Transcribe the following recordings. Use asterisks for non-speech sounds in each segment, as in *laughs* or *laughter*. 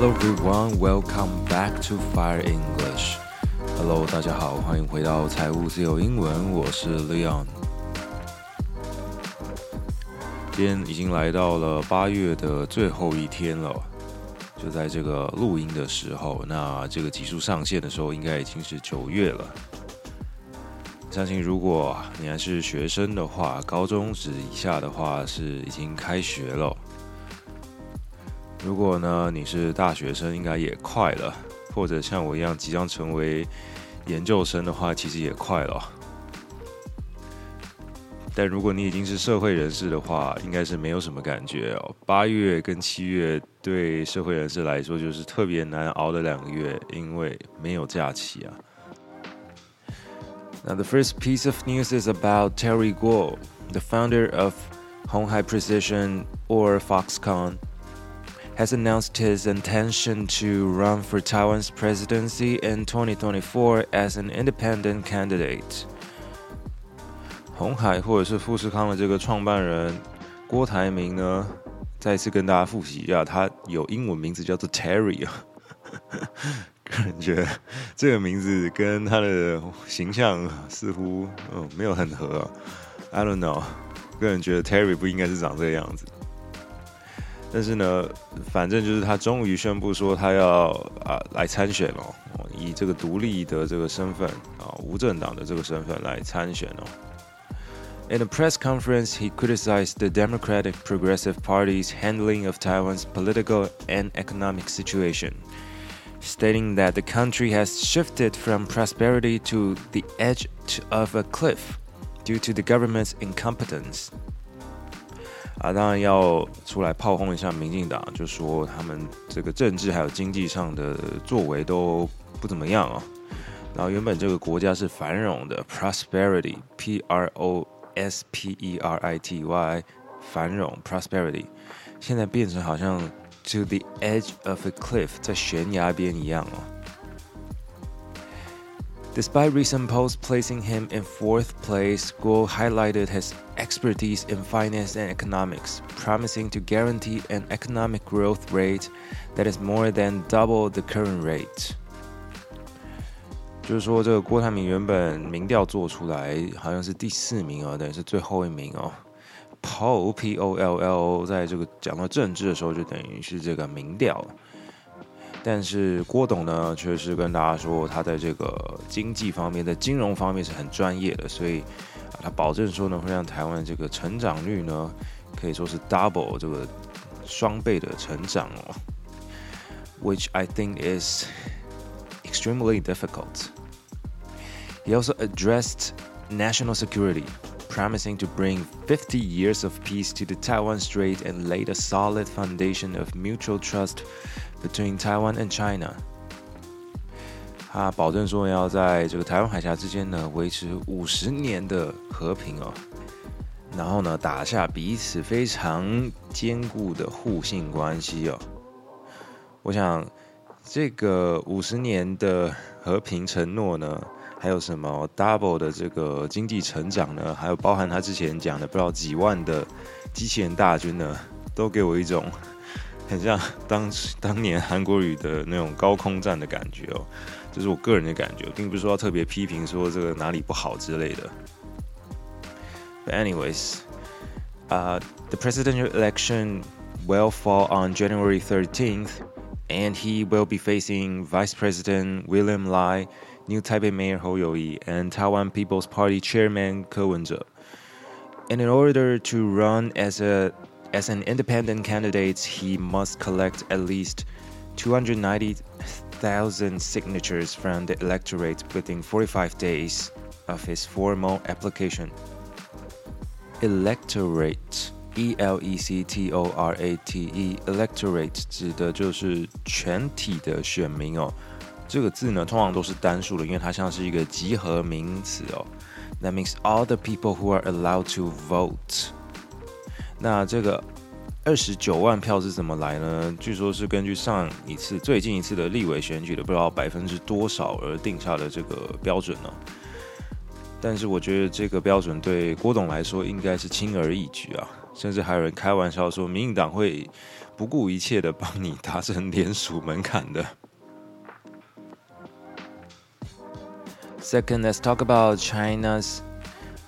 Hello everyone, welcome back to Fire English. Hello，大家好，欢迎回到财务自由英文，我是 Leon。今天已经来到了八月的最后一天了，就在这个录音的时候，那这个集数上线的时候，应该已经是九月了。相信如果你还是学生的话，高中职以下的话是已经开学了。如果呢你是大学生，应该也快了；或者像我一样即将成为研究生的话，其实也快了。但如果你已经是社会人士的话，应该是没有什么感觉哦。八月跟七月对社会人士来说就是特别难熬的两个月，因为没有假期啊。Now, the first piece of news is about Terry Guo, the founder of Honghai Precision or Foxconn, has announced his intention to run for Taiwan's presidency in 2024 as an independent candidate. 红海或者是富士康的这个创办人郭台铭呢，再次跟大家复习一下，他有英文名字叫做 Terry 啊。个人觉得这个名字跟他的形象似乎嗯没有很合。I don't know，个人觉得 Terry 不应该是长这个样子。但是呢，反正就是他终于宣布说他要啊来参选哦，以这个独立的这个身份啊无政党的这个身份来参选哦。In a press conference, he criticized the Democratic Progressive Party's handling of Taiwan's political and economic situation stating that the country has shifted from prosperity to the edge of a cliff due to the government's incompetence. 啊，当然要出来炮轰一下民进党，就说他们这个政治还有经济上的作为都不怎么样啊。然后原本这个国家是繁荣的，prosperity，p r o s p e r i t y，繁荣 prosperity，现在变成好像 to the edge of a cliff，在悬崖边一样哦。Despite recent polls placing him in fourth place, Guo highlighted his expertise in finance and economics, promising to guarantee an economic growth rate that is more than double the current rate. 就是说，这个郭台铭原本民调做出来好像是第四名哦，等于是最后一名哦。poll p o l l，在这个讲到政治的时候，就等于是这个民调。 但是郭董呢，却是跟大家说，他在这个经济方面、在金融方面是很专业的，所以他保证说呢，会让台湾这个成长率呢，可以说是 double 这个双倍的成长哦。Which I think is extremely difficult. He also addressed national security. promising to bring 50 years of peace to the Taiwan Strait and laid a solid foundation of mutual trust between Taiwan and China. 他保证说要在这个台湾海峡之间呢维持五十年的和平哦，然后呢打下彼此非常坚固的互信关系哦。我想这个五十年的和平承诺呢。还有什么 double 的这个经济成长呢？还有包含他之前讲的不知道几万的机器人大军呢，都给我一种很像当当年韩国瑜的那种高空战的感觉哦，这是我个人的感觉，并不是说要特别批评说这个哪里不好之类的。But *laughs* anyways, uh, the presidential election will fall on January 13th, and he will be facing Vice President William Lai, New Taipei Mayor Hou Yu-ih, and Taiwan People's Party Chairman Ko Wen-je. And in order to run as a as an independent candidate, he must collect at least 290,000 signatures from the electorate within 45 days of his formal application. Electorate, E L E C T O R A T E, electorate 指的就是全体的选民哦。这个字呢，通常都是单数的，因为它像是一个集合名词哦。That means all the people who are allowed to vote。 那这个二十九万票是怎么来呢？据说是根据上一次、最近一次的立委选举的不知道百分之多少而定下的这个标准呢。但是我觉得这个标准对郭董来说应该是轻而易举啊，甚至还有人开玩笑说，民进党会不顾一切的帮你达成联署门槛的。Second, let's talk about China's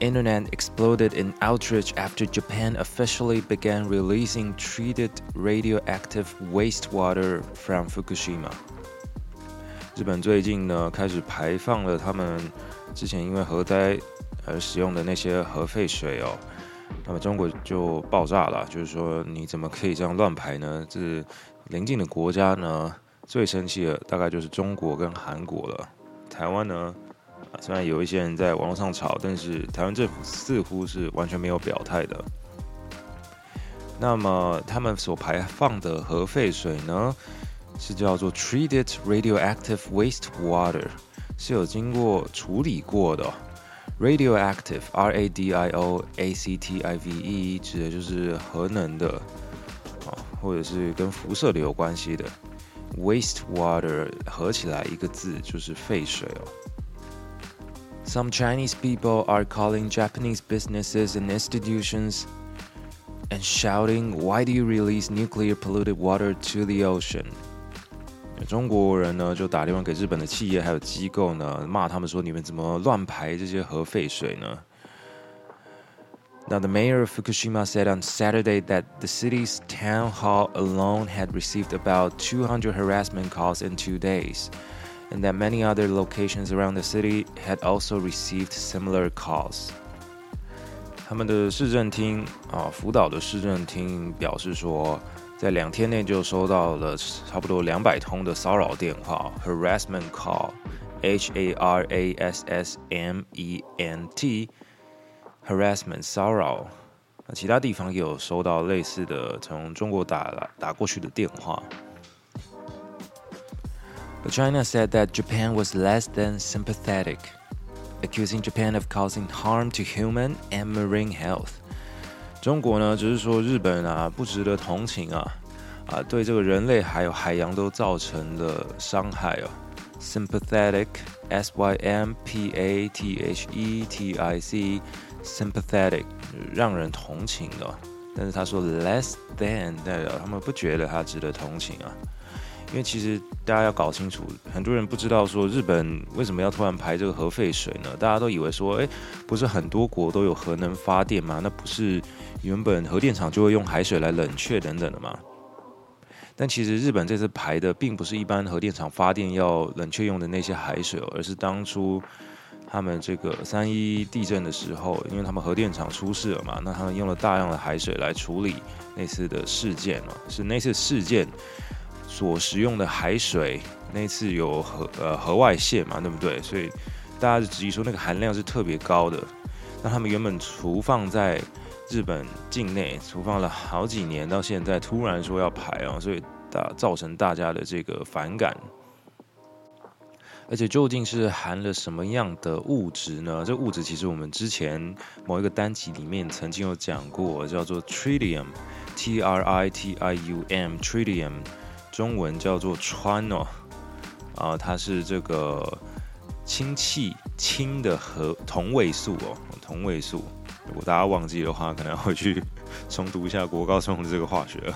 internet exploded in outrage after Japan officially began releasing treated radioactive wastewater from Fukushima. 日本最近呢开始排放了他们之前因为核灾而使用的那些核废水哦，那么中国就爆炸了，就是说你怎么可以这样乱排呢？这邻近的国家呢最生气的大概就是中国跟韩国了，台湾呢？虽然有一些人在网络上吵，但是台湾政府似乎是完全没有表态的。那么他们所排放的核废水呢，是叫做 treated radioactive wastewater，是有经过处理过的。radioactive，r a d i o a c t i v e，指的就是核能的啊，或者是跟辐射的有关系的。wastewater 合起来一个字就是废水哦。Some Chinese people are calling Japanese businesses and institutions and shouting, Why do you release nuclear polluted water to the ocean? 中国人呢就打电话给日本的企业还有机构呢，骂他们说你们怎么乱排这些核废水呢？Now, the mayor of Fukushima said on Saturday that the city's town hall alone had received about 200 harassment calls in two days and that many other locations around the city had also received similar calls. 他们的市政厅啊，福岛的市政厅表示说，在两天内就收到了差不多两百通的骚扰电话 （harassment call），H A R A S S M E N T，harassment 骚扰。那其他地方也有收到类似的从中国打打过去的电话。 But China said that Japan was less than sympathetic, accusing Japan of causing harm to human and marine health. 中国呢，只是说日本啊不值得同情啊，啊对这个人类还有海洋都造成了伤害哦。Sympathetic, S Y M P A T H E T I C, sympathetic 让人同情的。但是他说 less than 代表他们不觉得他值得同情啊。 因为其实大家要搞清楚，很多人不知道说日本为什么要突然排这个核废水呢？大家都以为说，哎，不是很多国都有核能发电吗？那不是原本核电厂就会用海水来冷却等等的吗？但其实日本这次排的并不是一般核电厂发电要冷却用的那些海水，而是当初他们这个三一地震的时候，因为他们核电厂出事了嘛，那他们用了大量的海水来处理那次的事件哦，是那次事件。所使用的海水，那次有核呃核外泄嘛，对不对？所以大家就质疑说那个含量是特别高的。那他们原本储放在日本境内，储放了好几年，到现在突然说要排啊，所以大造成大家的这个反感。而且究竟是含了什么样的物质呢？这物质其实我们之前某一个单集里面曾经有讲过，叫做 tritium，T R I T I U M，tritium。中文叫做川哦，啊，它是这个氢气氢的和同位素哦，同位素。如果大家忘记的话，可能要去重读一下国高中的这个化学。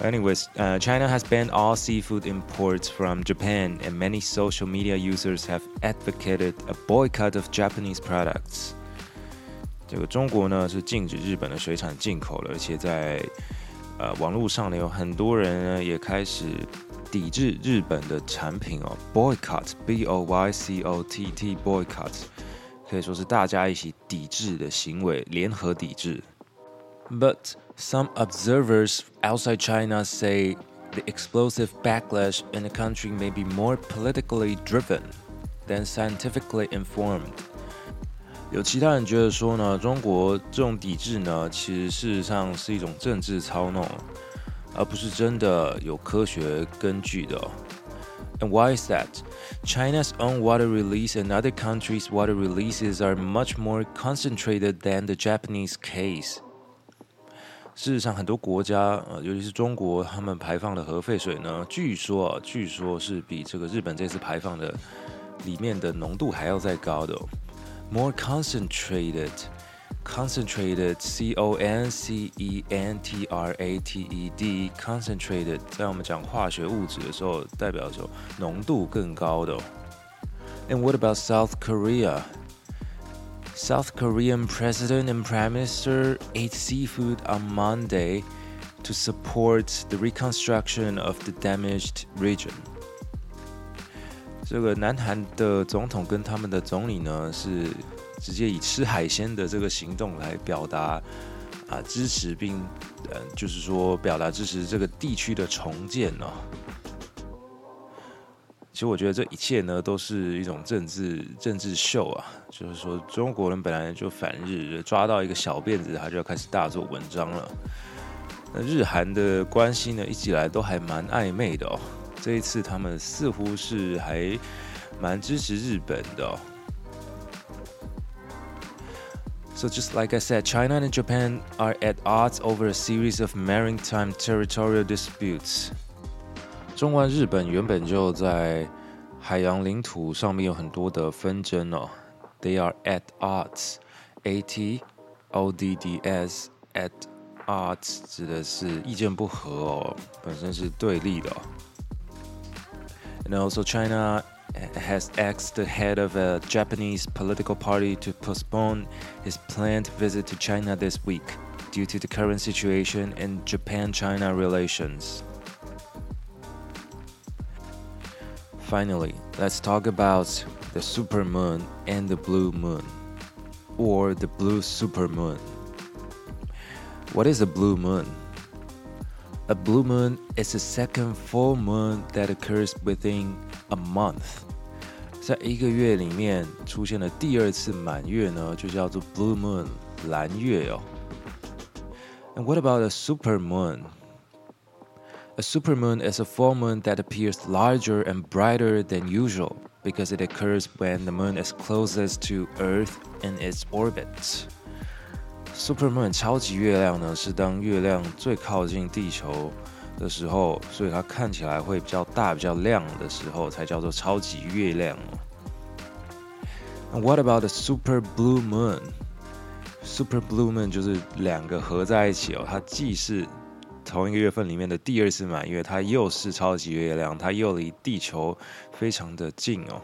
Anyways, uh, China has banned all seafood imports from Japan, and many social media users have advocated a boycott of Japanese products. 这个中国呢是禁止日本的水产进口了，而且在呃，网络上呢有很多人呢也开始抵制日本的产品哦，boycott，b o y c o t t，boycott，可以说是大家一起抵制的行为，联合抵制。But some observers outside China say the explosive backlash in the country may be more politically driven than scientifically informed. 有其他人觉得说呢，中国这种抵制呢，其实事实上是一种政治操弄，而不是真的有科学根据的。And why is that? China's own water release and other countries' water releases are much more concentrated than the Japanese case. 事实上，很多国家，呃，尤其是中国，他们排放的核废水呢，据说啊，据说是比这个日本这次排放的里面的浓度还要再高的、哦、，more concentrated。concentrated c o n c e n t r a t e d concentrated 在我们讲化学物质的时候，代表说浓度更高的、哦。And what about South Korea? South Korean president and prime minister ate seafood on Monday to support the reconstruction of the damaged region. 这个南韩的总统跟他们的总理呢是直接以吃海鲜的这个行动来表达啊支持，并呃就是说表达支持这个地区的重建、哦。其实我觉得这一切呢都是一种政治政治秀啊，就是说中国人本来就反日，抓到一个小辫子他就要开始大做文章了。那日韩的关系呢一直以来都还蛮暧昧的哦，这一次他们似乎是还蛮支持日本的哦。So, just like I said, China and Japan are at odds over a series of maritime territorial disputes. 中国、日本原本就在海洋领土上面有很多的纷争哦。They are at odds. A T O D D S at odds 指的是意见不合哦，本身是对立的、哦。 Also China has asked the head of a Japanese political party to postpone his planned visit to China this week due to the current situation in Japan China relations. Finally, let's talk about the supermoon and the blue moon, or the blue supermoon. What is a blue moon? A blue moon is the second full moon that occurs within a month. 在一个月里面出现的第二次满月呢，就叫做 blue moon 蓝月哦。And what about a super moon? A supermoon is a full moon that appears larger and brighter than usual because it occurs when the moon is closest to Earth in its orbit. Supermoon 超级月亮呢，是当月亮最靠近地球的时候，所以它看起来会比较大、比较亮的时候，才叫做超级月亮哦。And what about the super blue moon? Super blue moon 就是两个合在一起哦，它既是同一个月份里面的第二次满月，它又是超级月亮，它又离地球非常的近哦。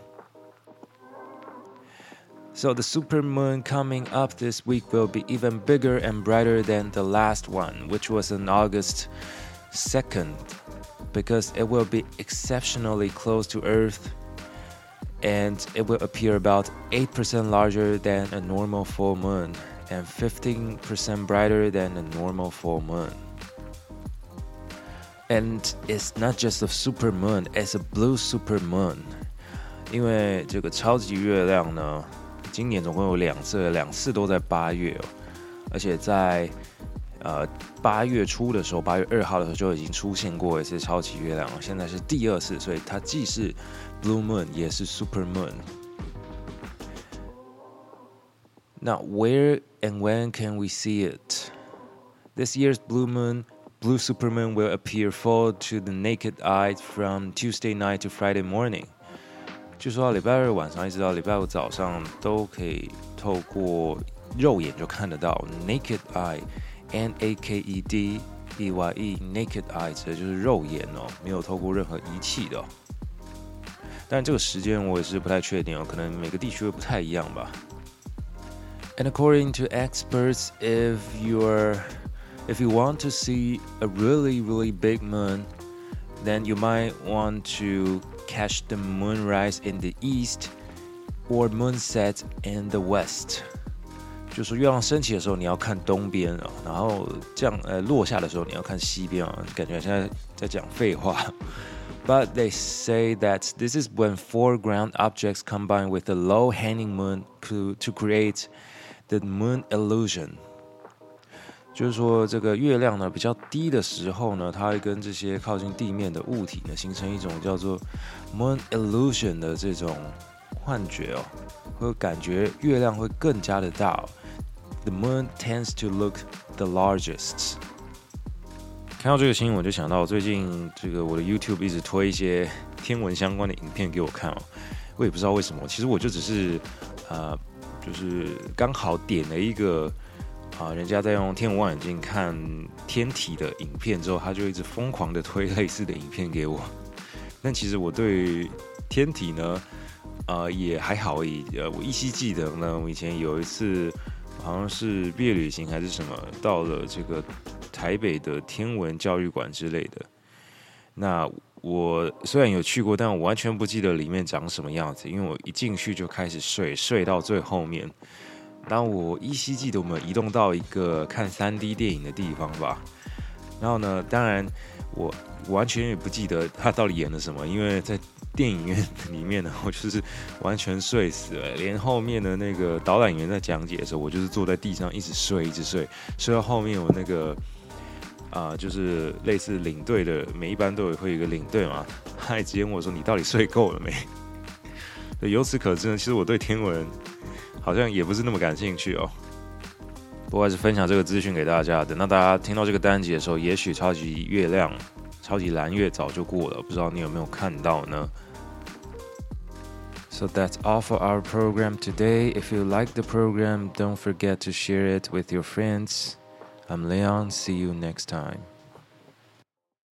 So the supermoon coming up this week will be even bigger and brighter than the last one, which was on August 2nd, because it will be exceptionally close to Earth and it will appear about 8% larger than a normal full moon and 15% brighter than a normal full moon. And it's not just a super moon, it's a blue super moon. 因为这个超级月亮呢， 今年总共有两次，两次都在八月哦，而且在呃八月初的时候，八月二号的时候就已经出现过一次超级月亮了，现在是第二次，所以它既是 blue moon 也是 super moon。那 where and when can we see it? This year's blue moon, blue supermoon will appear full to the naked eye from Tuesday night to Friday morning. 就说礼拜二晚上一直到礼拜五早上都可以透过肉眼就看得到 naked eye，n a k e d e y e，naked eye 指的就是肉眼哦，没有透过任何仪器的、哦。但这个时间我也是不太确定哦，可能每个地区会不太一样吧。And according to experts, if you're if you want to see a really really big moon, then you might want to catch the moonrise in the east or moonset in the west。就说月亮升起的时候你要看东边啊，然后降呃落下的时候你要看西边啊，感觉现在在讲废话。But *laughs* they say that this is when foreground objects combine with the low hanging moon to, to create the moon illusion. 就是说，这个月亮呢比较低的时候呢，它会跟这些靠近地面的物体呢形成一种叫做 moon illusion 的这种幻觉哦，会感觉月亮会更加的大、哦。The moon tends to look the largest. 看到这个新闻，我就想到最近这个我的 YouTube 一直推一些天文相关的影片给我看哦。我也不知道为什么。其实我就只是呃，就是刚好点了一个啊，人家在用天文望远镜看天体的影片之后，他就一直疯狂的推类似的影片给我。但其实我对天体呢，呃，也还好而已。呃，我依稀记得呢，我以前有一次好像是毕业旅行还是什么，到了这个台北的天文教育馆之类的。那我虽然有去过，但我完全不记得里面长什么样子，因为我一进去就开始睡，睡到最后面。当我依稀记得我们移动到一个看三 D 电影的地方吧。然后呢，当然我。完全也不记得他到底演了什么，因为在电影院里面呢，我就是完全睡死了。连后面的那个导览员在讲解的时候，我就是坐在地上一直睡，一直睡，睡到后面我那个 *laughs* 啊，就是类似领队的，每一班都有会有一个领队嘛，他还直接问我说：“你到底睡够了没？”由此可知呢，其实我对天文好像也不是那么感兴趣哦。不过还是分享这个资讯给大家。等到大家听到这个单集的时候，也许超级月亮。超级蓝月早就过了，不知道你有没有看到呢？So that's all for our program today. If you like the program, don't forget to share it with your friends. I'm Leon. See you next time.